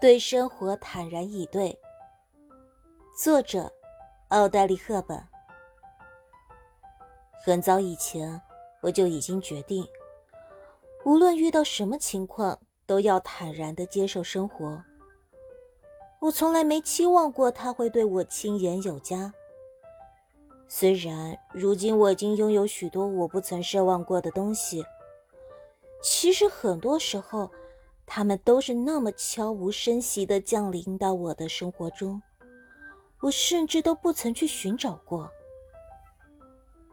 对生活坦然以对。作者：奥黛丽·赫本。很早以前，我就已经决定，无论遇到什么情况，都要坦然的接受生活。我从来没期望过他会对我轻言有加。虽然如今我已经拥有许多我不曾奢望过的东西，其实很多时候，他们都是那么悄无声息地降临到我的生活中，我甚至都不曾去寻找过。